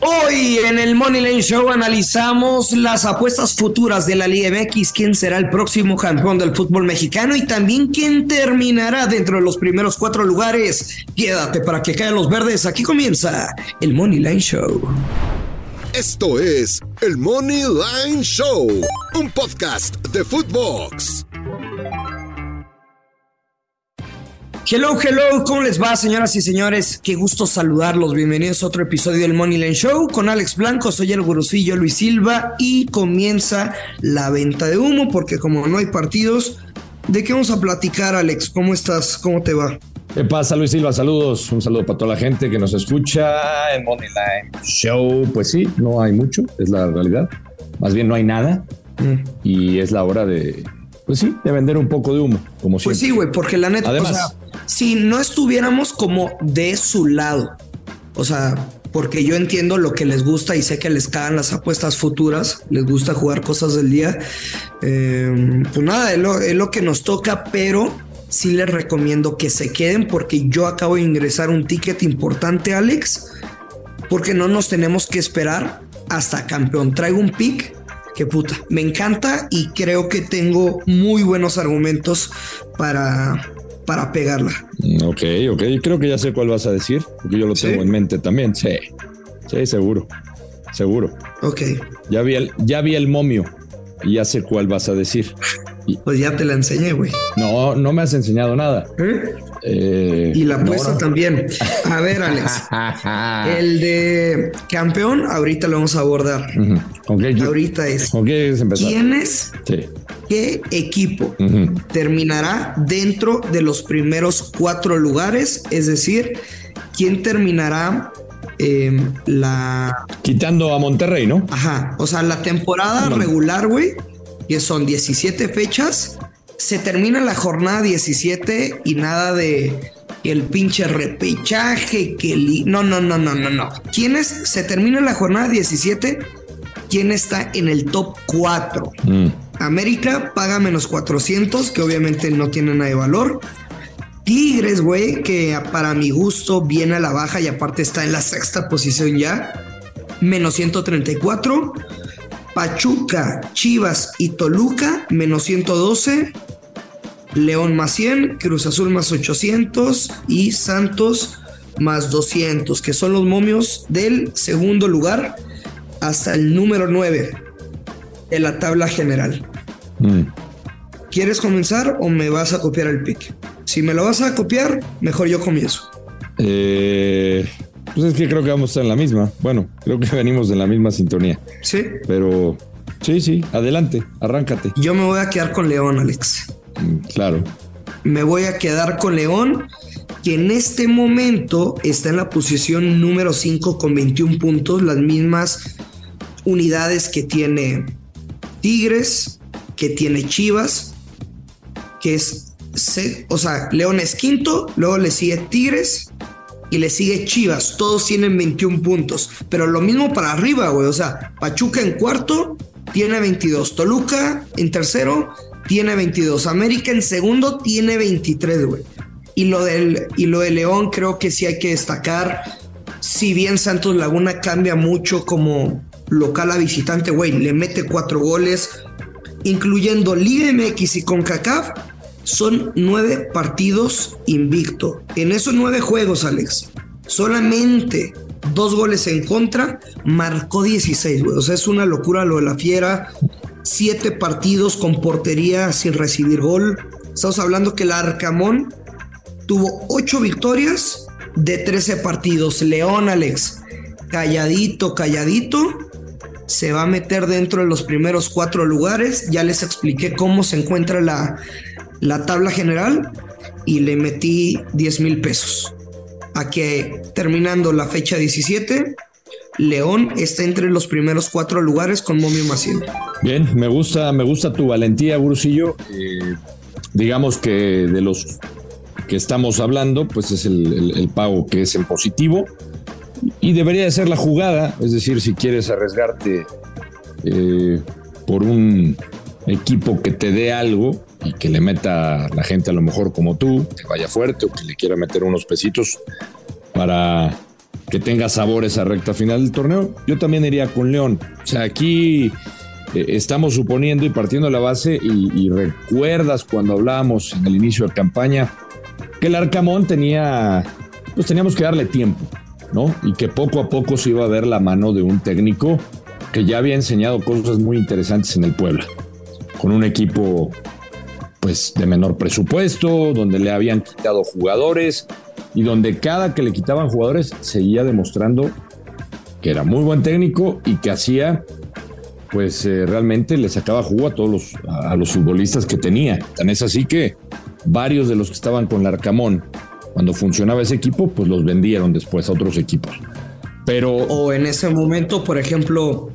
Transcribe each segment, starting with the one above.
Hoy en el Money Lane Show analizamos las apuestas futuras de la Liga MX, quién será el próximo campeón del fútbol mexicano y también quién terminará dentro de los primeros cuatro lugares. Quédate para que caigan los verdes. Aquí comienza el Money Line Show. Esto es el Money Line Show, un podcast de Footbox. Hello, hello, ¿cómo les va, señoras y señores? Qué gusto saludarlos. Bienvenidos a otro episodio del Money Line Show con Alex Blanco. Soy el gurusillo Luis Silva y comienza la venta de humo porque como no hay partidos, ¿de qué vamos a platicar, Alex? ¿Cómo estás? ¿Cómo te va? ¿Qué pasa, Luis Silva? Saludos. Un saludo para toda la gente que nos escucha en Money Line Show. Pues sí, no hay mucho, es la realidad. Más bien no hay nada. Mm. Y es la hora de, pues sí, de vender un poco de humo, como siempre. Pues sí, güey, porque la neta, Además, si no estuviéramos como de su lado, o sea, porque yo entiendo lo que les gusta y sé que les cagan las apuestas futuras, les gusta jugar cosas del día, eh, pues nada, es lo, es lo que nos toca, pero sí les recomiendo que se queden porque yo acabo de ingresar un ticket importante, Alex, porque no nos tenemos que esperar hasta campeón. Traigo un pick que puta, me encanta y creo que tengo muy buenos argumentos para, para pegarla. Ok, ok. Creo que ya sé cuál vas a decir, porque yo lo tengo en mente también. Sí, sí, seguro. Seguro. Ok. Ya vi el, ya vi el momio y ya sé cuál vas a decir. Pues ya te la enseñé, güey. No, no me has enseñado nada. ¿Eh? Eh, y la apuesta también. A ver, Alex. el de campeón, ahorita lo vamos a abordar. ahorita es. ¿Quién es? Sí. ¿Qué equipo terminará dentro de los primeros cuatro lugares? Es decir, ¿quién terminará em, la. Quitando a Monterrey, ¿no? Ajá. O sea, la temporada regular, güey, que son 17 fechas. Se termina la jornada 17 y nada de el pinche repechaje, que no, no, no, no, no, no. ¿Quiénes se termina la jornada 17? ¿Quién está en el top 4? América paga menos 400, que obviamente no tiene nada de valor. Tigres, güey, que para mi gusto viene a la baja y aparte está en la sexta posición ya. Menos 134. Pachuca, Chivas y Toluca, menos 112. León más 100, Cruz Azul más 800 y Santos más 200, que son los momios del segundo lugar hasta el número 9 en la tabla general. Mm. ¿Quieres comenzar o me vas a copiar el pick? Si me lo vas a copiar, mejor yo comienzo. Eh, pues es que creo que vamos a estar en la misma. Bueno, creo que venimos en la misma sintonía. Sí. Pero sí, sí, adelante, arráncate. Yo me voy a quedar con León, Alex. Mm, claro. Me voy a quedar con León, que en este momento está en la posición número 5 con 21 puntos, las mismas unidades que tiene Tigres, que tiene Chivas, que es, o sea, León es quinto, luego le sigue Tigres y le sigue Chivas, todos tienen 21 puntos, pero lo mismo para arriba, güey, o sea, Pachuca en cuarto tiene 22, Toluca en tercero tiene 22, América en segundo tiene 23, güey. Y lo, del, y lo de León creo que sí hay que destacar, si bien Santos Laguna cambia mucho como local a visitante, güey, le mete cuatro goles, incluyendo Liga MX y CONCACAF, son nueve partidos invicto. En esos nueve juegos, Alex, solamente dos goles en contra, marcó 16, güey. O sea, es una locura lo de la fiera. Siete partidos con portería sin recibir gol. Estamos hablando que el Arcamón tuvo ocho victorias de 13 partidos. León, Alex, calladito, calladito se va a meter dentro de los primeros cuatro lugares. Ya les expliqué cómo se encuentra la, la tabla general y le metí 10 mil pesos. A que terminando la fecha 17 León está entre los primeros cuatro lugares con Momio Maciel. Bien, me gusta, me gusta tu valentía, Brusillo. Eh, digamos que de los que estamos hablando, pues es el, pago que es en positivo y debería de ser la jugada, es decir, si quieres arriesgarte eh, por un equipo que te dé algo y que le meta la gente a lo mejor como tú, que vaya fuerte o que le quiera meter unos pesitos para que tenga sabor esa recta final del torneo, yo también iría con León. O sea, aquí eh, estamos suponiendo y partiendo la base y, recuerdas cuando hablábamos en el inicio de campaña que el Arcamón tenía, pues teníamos que darle tiempo, ¿no? Y que poco a poco se iba a ver la mano de un técnico que ya había enseñado cosas muy interesantes en el Puebla, con un equipo pues de menor presupuesto, donde le habían quitado jugadores y donde cada que le quitaban jugadores seguía demostrando que era muy buen técnico y que hacía pues eh, realmente le sacaba jugo a todos los, a, los futbolistas que tenía. Tan es así que varios de los que estaban con Larcamón, cuando funcionaba ese equipo, pues los vendieron después a otros equipos. Pero. O en ese momento, por ejemplo,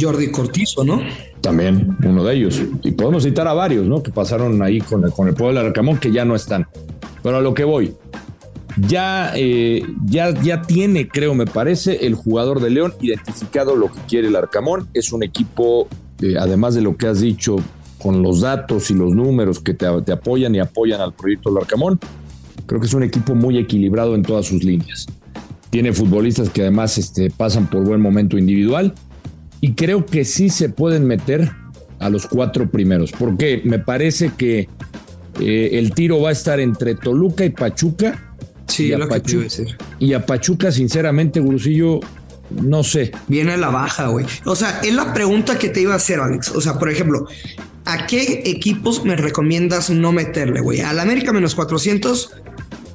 Jordi Cortizo, ¿no? También uno de ellos. Y podemos citar a varios, ¿no? Que pasaron ahí con el, con el pueblo de Larcamón, que ya no están. Pero a lo que voy, ya, eh, ya, ya tiene, creo, me parece, el jugador de León identificado lo que quiere el Arcamón. Es un equipo, eh, además de lo que has dicho, con los datos y los números que te, apoyan y apoyan al proyecto del Arcamón, creo que es un equipo muy equilibrado en todas sus líneas. Tiene futbolistas que además este, pasan por buen momento individual y creo que sí se pueden meter a los cuatro primeros, porque me parece que eh, el tiro va a estar entre Toluca y Pachuca Sí, y, a Pachuca, y a Pachuca, sinceramente, Gurusillo, no sé. Viene a la baja, güey. O sea, es la pregunta que te iba a hacer, Alex. O sea, por ejemplo, ¿a qué equipos me recomiendas no meterle, güey? Al América menos 400,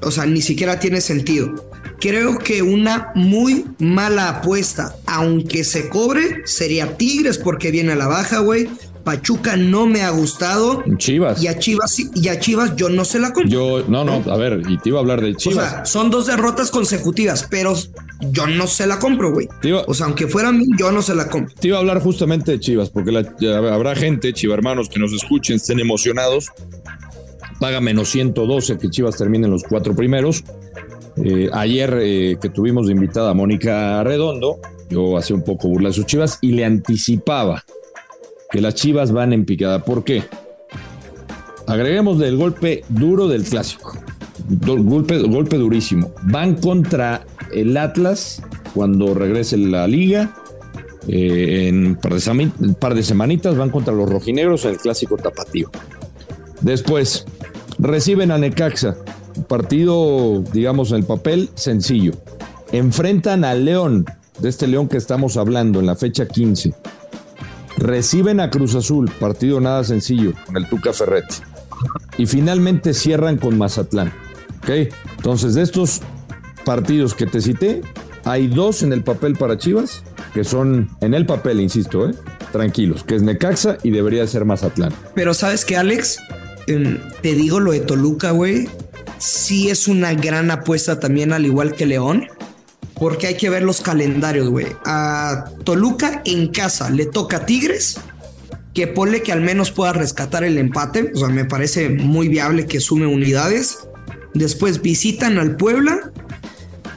o sea, ni siquiera tiene sentido. Creo que una muy mala apuesta, aunque se cobre, sería Tigres porque viene a la baja, güey. Pachuca no me ha gustado. Chivas. Y a Chivas, y a Chivas yo no se la compro. Yo, no, no, a ver, y te iba a hablar de Chivas. O sea, son dos derrotas consecutivas, pero yo no se la compro, güey. O sea, aunque fuera mí, yo no se la compro. Te iba a hablar justamente de Chivas, porque habrá gente, Chiva hermanos, que nos escuchen, estén emocionados. Paga menos 112 que Chivas termine en los cuatro primeros. Eh, ayer eh, que tuvimos de invitada a Mónica Redondo, yo hacía un poco burla de sus Chivas y le anticipaba que las Chivas van en picada. ¿Por qué? Agreguemos del golpe duro del clásico. Golpe, durísimo. Van contra el Atlas cuando regrese la liga. Eh, en un par, de semanitas van contra los rojinegros en el clásico tapatío. Después reciben a Necaxa. Partido, digamos, en el papel sencillo. Enfrentan al León, de este León que estamos hablando en la fecha 15 Reciben a Cruz Azul, partido nada sencillo, con el Tuca Ferretti. Y finalmente cierran con Mazatlán. ¿Ok? Entonces, de estos partidos que te cité, hay dos en el papel para Chivas, que son en el papel, insisto, ¿eh? tranquilos, que es Necaxa y debería ser Mazatlán. Pero sabes que, Alex, em, te digo lo de Toluca, güey, sí es una gran apuesta también, al igual que León porque hay que ver los calendarios, güey. A Toluca en casa le toca a Tigres, que ponle que al menos pueda rescatar el empate. O sea, me parece muy viable que sume unidades. Después visitan al Puebla,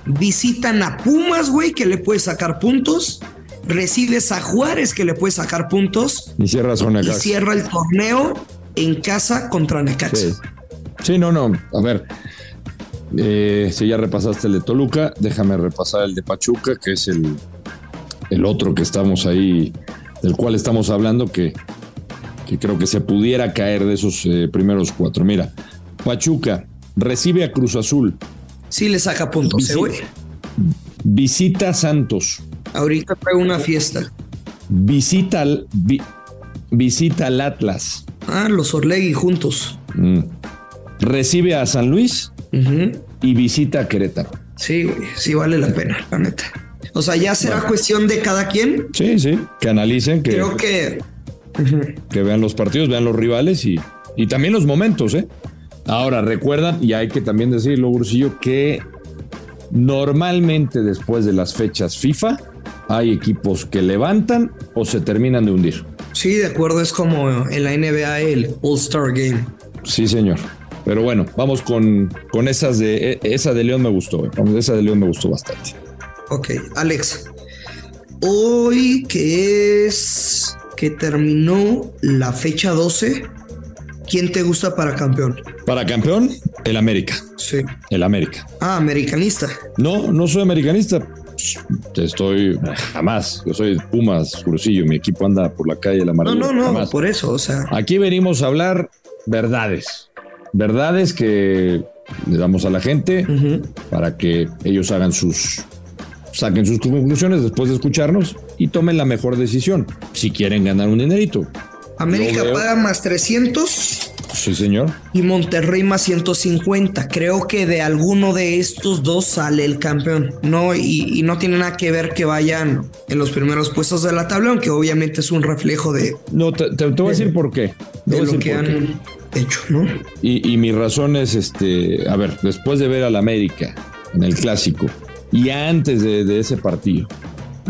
visitan a Pumas, güey, que le puede sacar puntos. Recibes a Juárez, que le puede sacar puntos. Y cierra, y cierra el torneo en casa contra Necaxa. Sí. sí, no, no. A ver, eh, si ya repasaste el de Toluca, déjame repasar el de Pachuca, que es el, el otro que estamos ahí, del cual estamos hablando, que, que creo que se pudiera caer de esos eh, primeros cuatro. Mira, Pachuca recibe a Cruz Azul. Sí le saca puntos, ¿eh, visita, visita Santos. Ahorita trae una fiesta. Visita al, visita al Atlas. Ah, los Orlegui juntos. Mm. Recibe a San Luis y visita a Querétaro. Sí, sí vale la pena, la neta. O sea, ya será cuestión de cada quien. Sí, sí, que analicen, que, Creo que... que vean los partidos, vean los rivales y, y también los momentos, ¿eh? Ahora, recuerdan, y hay que también decirlo, Bursillo, que normalmente después de las fechas FIFA, hay equipos que levantan o se terminan de hundir. Sí, de acuerdo, es como en la NBA el All-Star Game. Sí, señor. Pero bueno, vamos con, con esas de e, esa de León me gustó. Esa de León me gustó bastante. Ok, Alex. Hoy que es que terminó la fecha 12, ¿quién te gusta para campeón? Para campeón, el América. Sí. El América. Ah, americanista. No, no soy americanista. Estoy jamás. Yo soy Pumas, Crucillo. Mi equipo anda por la calle la No, amargura. no, no, jamás. por eso, o sea. Aquí venimos a hablar verdades. Verdades que le damos a la gente para que ellos hagan sus saquen sus conclusiones después de escucharnos y tomen la mejor decisión si quieren ganar un dinerito. América paga más 300 Sí, señor. y Monterrey más 150. Creo que de alguno de estos dos sale el campeón. No, y, y no tiene nada que ver que vayan en los primeros puestos de la tabla, aunque obviamente es un reflejo de, No, te, te- te voy a decir por qué. Te de lo que qué. han hecho, ¿no? Y, y mi razón es, este, a ver, después de ver al América en el clásico y antes de, de ese partido,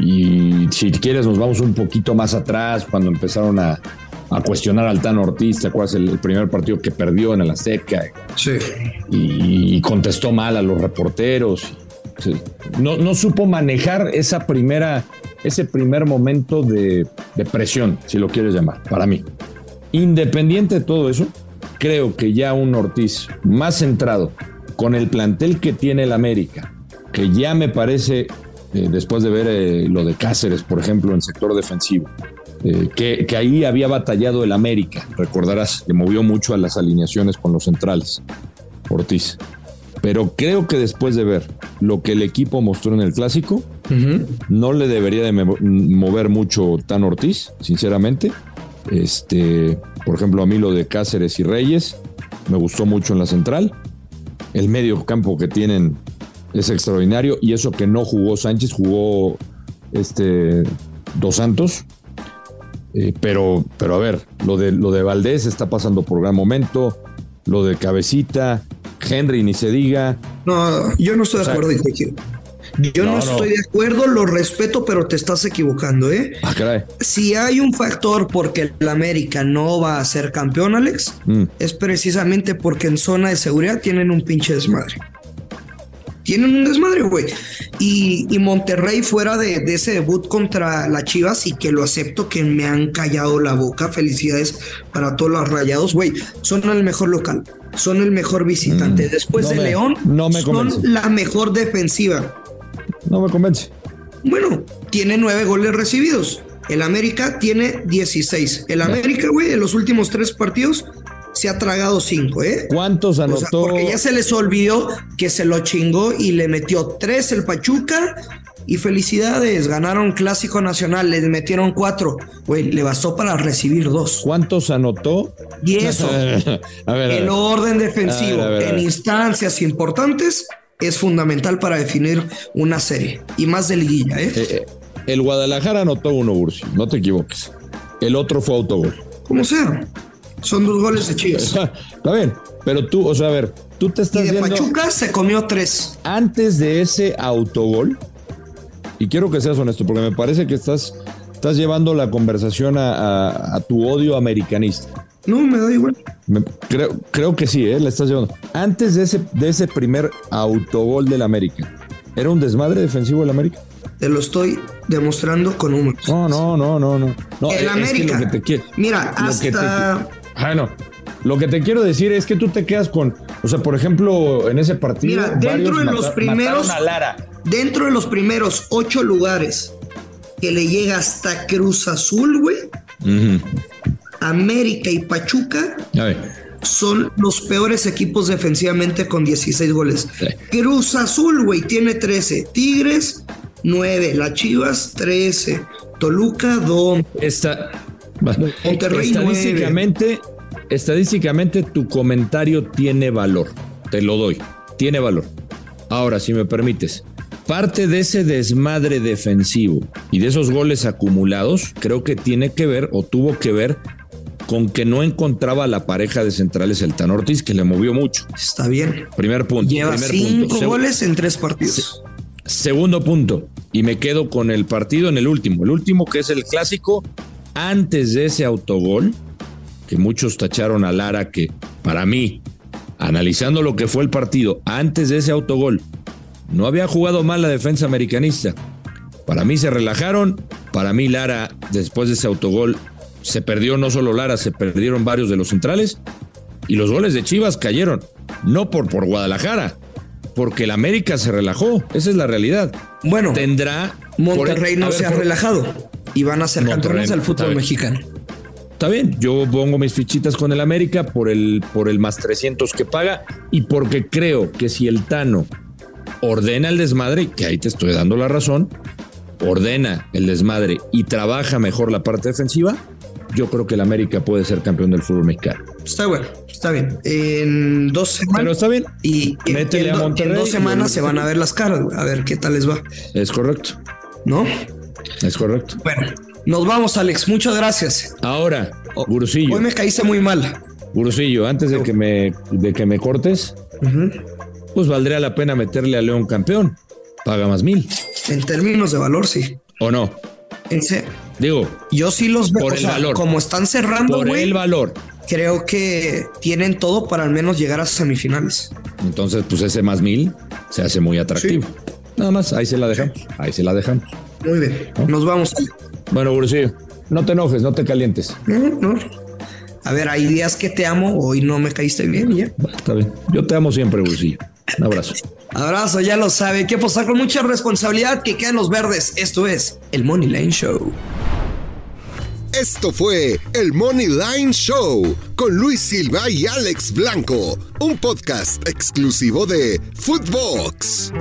y si quieres nos vamos un poquito más atrás, cuando empezaron a, a cuestionar al Tan Ortiz, ¿te acuerdas el, el primer partido que perdió en el Azteca? Sí. Y, y contestó mal a los reporteros. No, no supo manejar esa primera, ese primer momento de, de presión, si lo quieres llamar, para mí. Independiente de todo eso, creo que ya un Ortiz más centrado con el plantel que tiene el América, que ya me parece, eh, después de ver eh, lo de Cáceres, por ejemplo, en sector defensivo, eh, que, que ahí había batallado el América, recordarás, le movió mucho a las alineaciones con los centrales, Ortiz. Pero creo que después de ver lo que el equipo mostró en el clásico, no le debería de mover mucho Tan Ortiz, sinceramente. Este, por ejemplo, a mí lo de Cáceres y Reyes me gustó mucho en la central. El medio campo que tienen es extraordinario y eso que no jugó Sánchez, jugó este Dos Santos. Eh, pero, pero a ver, lo de, lo de Valdés está pasando por gran momento. Lo de Cabecita, Henry, ni se diga. No, yo no estoy de O sea, acuerdo. Yo no, no, no. estoy de acuerdo, lo respeto, pero te estás equivocando, ¿eh? Ah, caray. Si hay un factor porque el América no va a ser campeón, Alex, Mm. es precisamente porque en zona de seguridad tienen un pinche desmadre. Tienen un desmadre, güey. Y, y Monterrey fuera de, de ese debut contra las Chivas y que lo acepto que me han callado la boca. Felicidades para todos los rayados, güey. Son el mejor local, son el mejor visitante. Mm, Después no de me- León, no me son convence. la mejor defensiva. No me convence. Bueno, tiene nueve goles recibidos. El América tiene 16. El América, güey, en los últimos tres partidos se ha tragado cinco, ¿eh? ¿Cuántos O sea, anotó? porque ya se les olvidó que se lo chingó y le metió tres el Pachuca. Y felicidades, ganaron Clásico Nacional, les metieron cuatro. Güey, le bastó para recibir dos. ¿Cuántos anotó? Y eso, a ver, el orden defensivo A ver, a ver, a en instancias importantes es fundamental para definir una serie. Y más de liguilla, ¿eh? Eh, eh, el Guadalajara anotó uno, Bursi. No te equivoques. El otro fue autogol. Como sea. Son dos goles de Chivas. Está bien. Pero tú, o sea, a ver, tú te Y estás de viendo Pachuca se comió tres. antes de ese autogol. Y quiero que seas honesto, porque me parece que estás, estás llevando la conversación a, a- a tu odio americanista. No, me da igual. Me- creo, creo que sí, ¿eh? la estás llevando. Antes de ese, de ese primer autogol del América, ¿era un desmadre defensivo del América? Te lo estoy demostrando con números. No, no, no, no, no. no el que América. que te Mira, que te hasta. Ah, no. Lo que te quiero decir es que tú te quedas con, o sea, por ejemplo, en ese partido. Mira, dentro de mata- los primeros- mataron a Lara. Dentro de los primeros ocho lugares que le llega hasta Cruz Azul, güey. América y Pachuca A ver. son los peores equipos defensivamente con 16 goles. Sí. Cruz Azul, güey, tiene 13. Tigres, 9. Las Chivas, 13. Toluca, 2. Esta, Monterrey, estadísticamente, estadísticamente tu comentario tiene valor. Te lo doy. Tiene valor. Ahora, si me permites, parte de ese desmadre defensivo y de esos goles acumulados, creo que tiene que ver o tuvo que ver con que no encontraba la pareja de centrales el Tan Ortiz, que le movió mucho. Está bien. Primer punto. Lleva primer 5 punto. Seg- goles en 3 partidos. Segundo punto, y me quedo con el partido en el último, el último que es el clásico, antes de ese autogol, que muchos tacharon a Lara, que para mí, analizando lo que fue el partido, antes de ese autogol, no había jugado mal la defensa americanista. Para mí se relajaron, para mí Lara, después de ese autogol, se perdió no solo Lara, se perdieron varios de los centrales, y los goles de Chivas cayeron, no por, por Guadalajara, porque el América se relajó. Esa es la realidad. Bueno, tendrá. Monterrey no se ha relajado y van a ser campeones del fútbol mexicano. Está bien, yo pongo mis fichitas con el América por el, por el más 300 que paga y porque creo que si el Tano ordena el desmadre, que ahí te estoy dando la razón, ordena el desmadre y trabaja mejor la parte defensiva, yo creo que el América puede ser campeón del fútbol mexicano. Está bueno, está bien. En dos semanas. Pero está bien. Y en, dos semanas se van a ver las caras, a ver qué tal les va. Es correcto. ¿No? Es correcto. Bueno, nos vamos, Alex. Muchas gracias. Ahora, Gurusillo. Hoy me caíste muy mal. Gurusillo, antes de que me, de que me cortes, pues valdría la pena meterle a León campeón. Paga más mil. En términos de valor, sí. ¿O no? En. Digo, yo sí los veo. Por el valor. Como están cerrando, por el valor. Creo que tienen todo para al menos llegar a semifinales. Entonces, pues ese más mil se hace muy atractivo. Nada más, ahí se la dejamos. Ahí se la dejamos. Muy bien. Nos vamos. Bueno, Bursillo, no te enojes, no te calientes. No, no. A ver, hay días que te amo, hoy no me caíste bien ya. Está bien. Yo te amo siempre, Bursillo. Un abrazo. Abrazo, ya lo sabe. Que posar con mucha responsabilidad que quedan los verdes. Esto es el Money Line Show. Esto fue el Money Line Show con Luis Silva y Alex Blanco, un podcast exclusivo de Footbox.